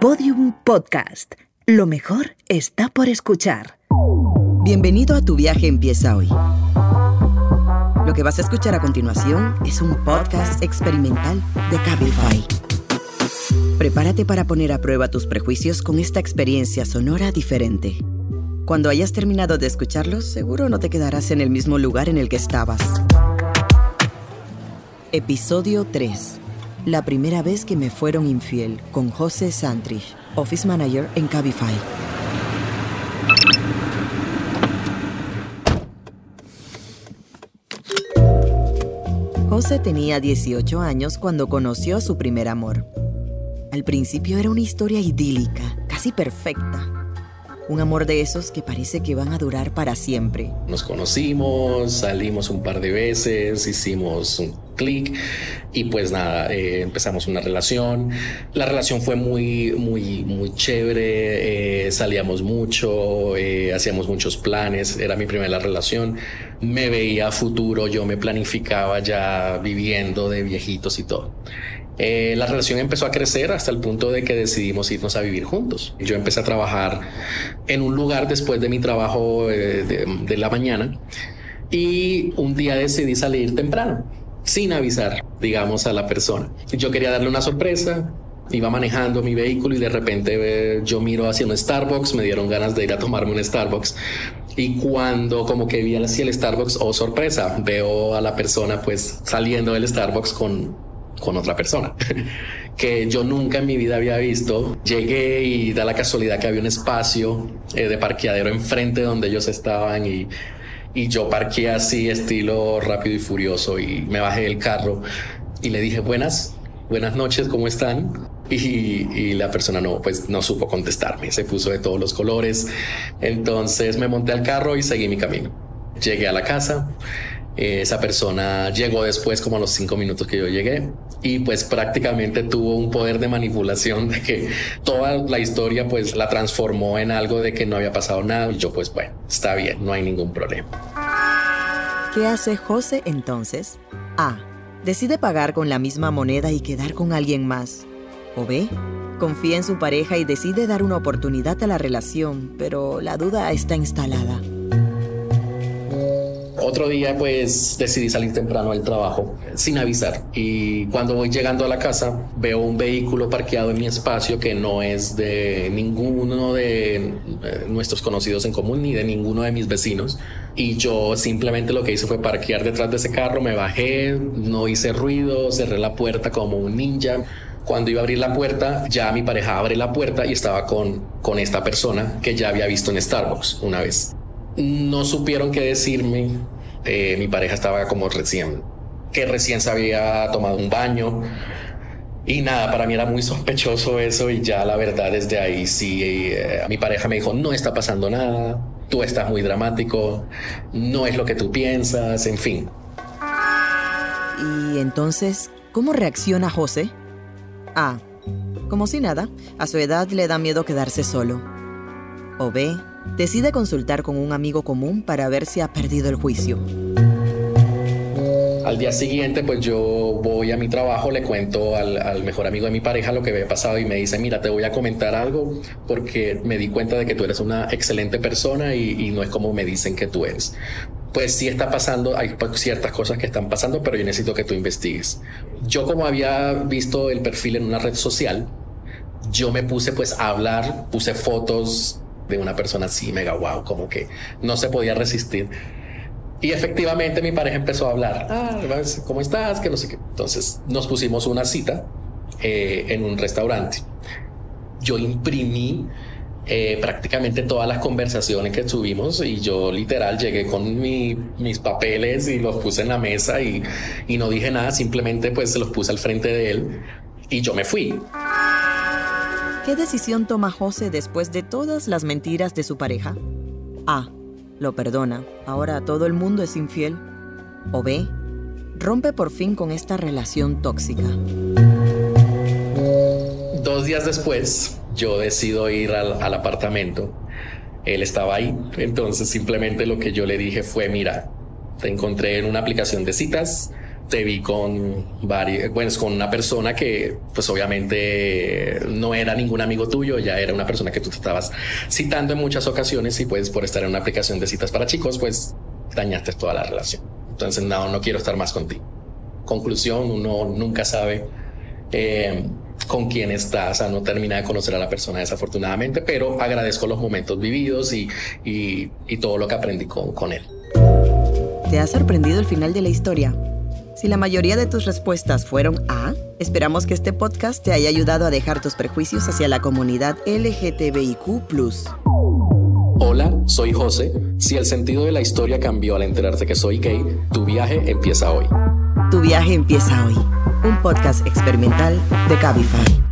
Podium Podcast. Lo mejor está por escuchar. Bienvenido a Tu viaje empieza hoy. Lo que vas a escuchar a continuación es un podcast experimental de Cabify. Prepárate para poner a prueba tus prejuicios con esta experiencia sonora diferente. Cuando hayas terminado de escucharlos, seguro no te quedarás en el mismo lugar en el que estabas. Episodio 3. La primera vez que me fueron infiel con José Santrich, Office Manager en Cabify. José tenía 18 años cuando conoció a su primer amor. Al principio era una historia idílica, casi perfecta. Un amor de esos que parece que van a durar para siempre. Nos conocimos, salimos un par de veces, hicimos un clic y pues nada, eh, empezamos una relación. La relación fue muy, muy, muy chévere, eh, salíamos mucho, eh, hacíamos muchos planes, era mi primera relación. Me veía futuro, yo me planificaba ya viviendo de viejitos y todo. Eh, la relación empezó a crecer hasta el punto de que decidimos irnos a vivir juntos. Yo empecé a trabajar en un lugar después de mi trabajo eh, de, la mañana y un día decidí salir temprano, sin avisar, digamos, a la persona. Yo quería darle una sorpresa, iba manejando mi vehículo y de repente eh, yo miro hacia un Starbucks, me dieron ganas de ir a tomarme un Starbucks. Y cuando como que vi hacia el Starbucks, oh sorpresa, veo a la persona pues saliendo del Starbucks con con otra persona que yo nunca en mi vida había visto. Llegué y da la casualidad que había un espacio eh, de parqueadero enfrente donde ellos estaban y, y yo parqué así estilo rápido y furioso y me bajé del carro y le dije buenas, buenas noches, ¿cómo están? Y, y, la persona no, pues no supo contestarme, se puso de todos los colores. Entonces me monté al carro y seguí mi camino. Llegué a la casa esa persona llegó después como a los cinco minutos que yo llegué y pues prácticamente tuvo un poder de manipulación de que toda la historia pues la transformó en algo de que no había pasado nada y yo pues bueno, está bien, no hay ningún problema. ¿Qué hace José entonces? A. Decide pagar con la misma moneda y quedar con alguien más. O B. Confía en su pareja y decide dar una oportunidad a la relación, pero la duda está instalada. Otro día pues decidí salir temprano del trabajo sin avisar y cuando voy llegando a la casa veo un vehículo parqueado en mi espacio que no es de ninguno de eh, nuestros conocidos en común ni de ninguno de mis vecinos y yo simplemente lo que hice fue parquear detrás de ese carro, me bajé, no hice ruido, cerré la puerta como un ninja. Cuando iba a abrir la puerta, ya mi pareja abre la puerta y estaba con, con esta persona que ya había visto en Starbucks una vez. No supieron qué decirme, eh, mi pareja estaba como recién, que recién se había tomado un baño. Y nada, para mí era muy sospechoso eso y ya la verdad desde ahí sí, eh, mi pareja me dijo, no está pasando nada, tú estás muy dramático, no es lo que tú piensas, en fin. Y entonces, ¿cómo reacciona José? A. Como si nada, a su edad le da miedo quedarse solo. O B decide consultar con un amigo común para ver si ha perdido el juicio. Al día siguiente, pues yo voy a mi trabajo, le cuento al, mejor amigo de mi pareja lo que había pasado y me dice, mira, te voy a comentar algo porque me di cuenta de que tú eres una excelente persona y, no es como me dicen que tú eres. Pues sí está pasando, hay ciertas cosas que están pasando, pero yo necesito que tú investigues. Yo como había visto el perfil en una red social, yo me puse pues a hablar, puse fotos de una persona así, mega wow, como que no se podía resistir. Y efectivamente mi pareja empezó a hablar, ah, ¿cómo estás? Que no sé qué. Entonces nos pusimos una cita eh, en un restaurante. Yo imprimí eh, prácticamente todas las conversaciones que tuvimos y yo literal llegué con mis papeles y los puse en la mesa y, y no dije nada, simplemente pues se los puse al frente de él y yo me fui. ¿Qué decisión toma José después de todas las mentiras de su pareja? A. Lo perdona. Ahora todo el mundo es infiel. O B. Rompe por fin con esta relación tóxica. Dos días después, yo decido ir al, apartamento. Él estaba ahí. Entonces simplemente lo que yo le dije fue, mira, te encontré en una aplicación de citas te vi con varios, bueno, con una persona que pues obviamente no era ningún amigo tuyo, ya era una persona que tú te estabas citando en muchas ocasiones y pues por estar en una aplicación de citas para chicos, pues dañaste toda la relación. Entonces, no, no quiero estar más contigo. Conclusión, uno nunca sabe eh, con quién estás, o sea, no termina de conocer a la persona desafortunadamente, pero agradezco los momentos vividos y, y, y todo lo que aprendí con, con él. ¿Te ha sorprendido el final de la historia? Si la mayoría de tus respuestas fueron A, esperamos que este podcast te haya ayudado a dejar tus prejuicios hacia la comunidad LGTBIQ. Hola, soy José. Si el sentido de la historia cambió al enterarte que soy gay, tu viaje empieza hoy. Tu viaje empieza hoy. Un podcast experimental de Cabify.